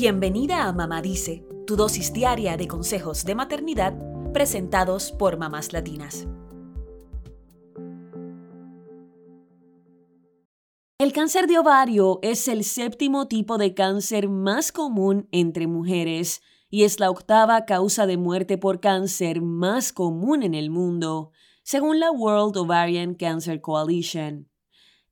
Bienvenida a Mamá Dice, tu dosis diaria de consejos de maternidad presentados por mamás latinas. El cáncer de ovario es el séptimo tipo de cáncer más común entre mujeres y es la octava causa de muerte por cáncer más común en el mundo, según la World Ovarian Cancer Coalition.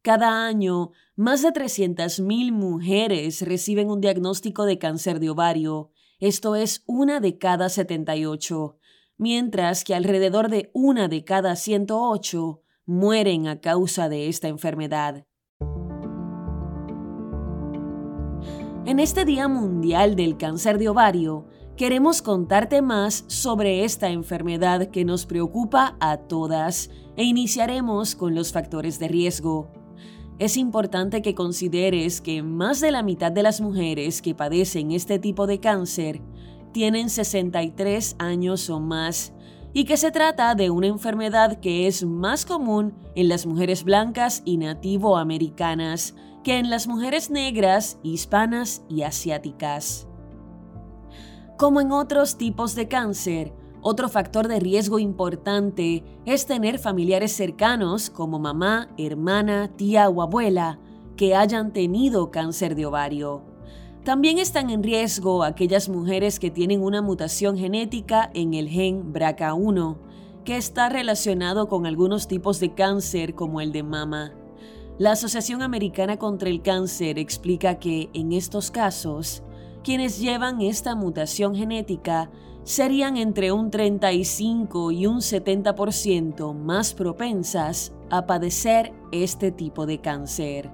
Cada año, más de 300.000 mujeres reciben un diagnóstico de cáncer de ovario, esto es una de cada 78, mientras que alrededor de una de cada 108 mueren a causa de esta enfermedad. En este Día Mundial del Cáncer de Ovario, queremos contarte más sobre esta enfermedad que nos preocupa a todas e iniciaremos con los factores de riesgo. Es importante que consideres que más de la mitad de las mujeres que padecen este tipo de cáncer tienen 63 años o más y que se trata de una enfermedad que es más común en las mujeres blancas y nativoamericanas que en las mujeres negras, hispanas y asiáticas. Como en otros tipos de cáncer, otro factor de riesgo importante es tener familiares cercanos como mamá, hermana, tía o abuela que hayan tenido cáncer de ovario. También están en riesgo aquellas mujeres que tienen una mutación genética en el gen BRCA1, que está relacionado con algunos tipos de cáncer como el de mama. La Asociación Americana contra el Cáncer explica que en estos casos, quienes llevan esta mutación genética serían entre un 35 y un 70% más propensas a padecer este tipo de cáncer.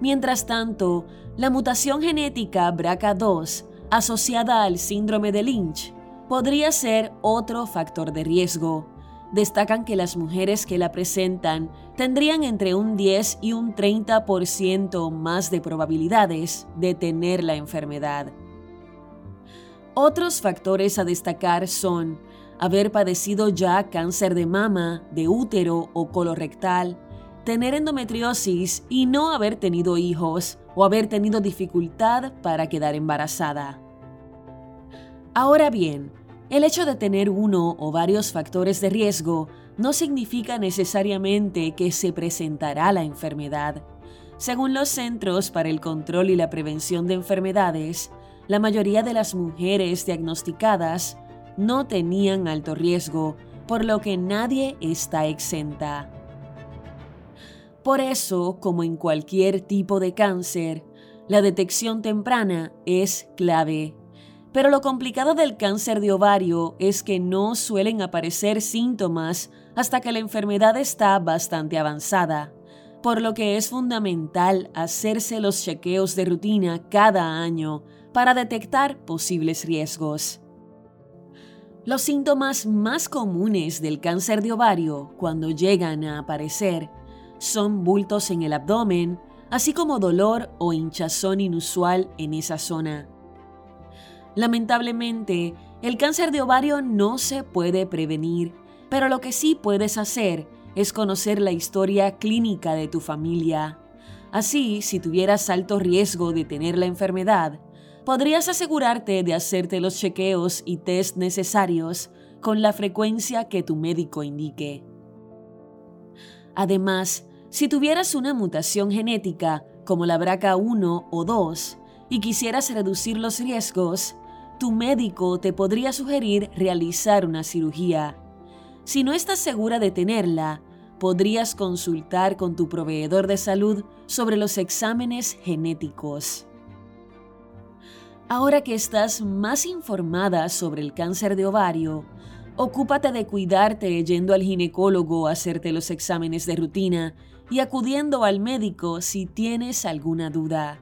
Mientras tanto, la mutación genética BRCA2 asociada al síndrome de Lynch podría ser otro factor de riesgo, destacan que las mujeres que la presentan tendrían entre un 10 y un 30% más de probabilidades de tener la enfermedad. Otros factores a destacar son haber padecido ya cáncer de mama, de útero o colorectal, tener endometriosis y no haber tenido hijos o haber tenido dificultad para quedar embarazada. Ahora bien, el hecho de tener uno o varios factores de riesgo no significa necesariamente que se presentará la enfermedad. Según los Centros para el Control y la Prevención de Enfermedades, la mayoría de las mujeres diagnosticadas no tenían alto riesgo, por lo que nadie está exenta. Por eso, como en cualquier tipo de cáncer, la detección temprana es clave. Pero lo complicado del cáncer de ovario es que no suelen aparecer síntomas hasta que la enfermedad está bastante avanzada, por lo que es fundamental hacerse los chequeos de rutina cada año para detectar posibles riesgos. Los síntomas más comunes del cáncer de ovario cuando llegan a aparecer son bultos en el abdomen, así como dolor o hinchazón inusual en esa zona. Lamentablemente, el cáncer de ovario no se puede prevenir, pero lo que sí puedes hacer es conocer la historia clínica de tu familia. Así, si tuvieras alto riesgo de tener la enfermedad, podrías asegurarte de hacerte los chequeos y test necesarios con la frecuencia que tu médico indique. Además, si tuvieras una mutación genética como la BRCA1 o 2 y quisieras reducir los riesgos, tu médico te podría sugerir realizar una cirugía. Si no estás segura de tenerla, podrías consultar con tu proveedor de salud sobre los exámenes genéticos. Ahora que estás más informada sobre el cáncer de ovario, ocúpate de cuidarte yendo al ginecólogo a hacerte los exámenes de rutina y acudiendo al médico si tienes alguna duda.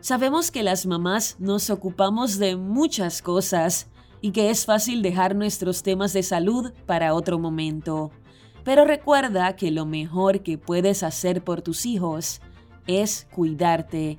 Sabemos que las mamás nos ocupamos de muchas cosas y que es fácil dejar nuestros temas de salud para otro momento. Pero recuerda que lo mejor que puedes hacer por tus hijos es cuidarte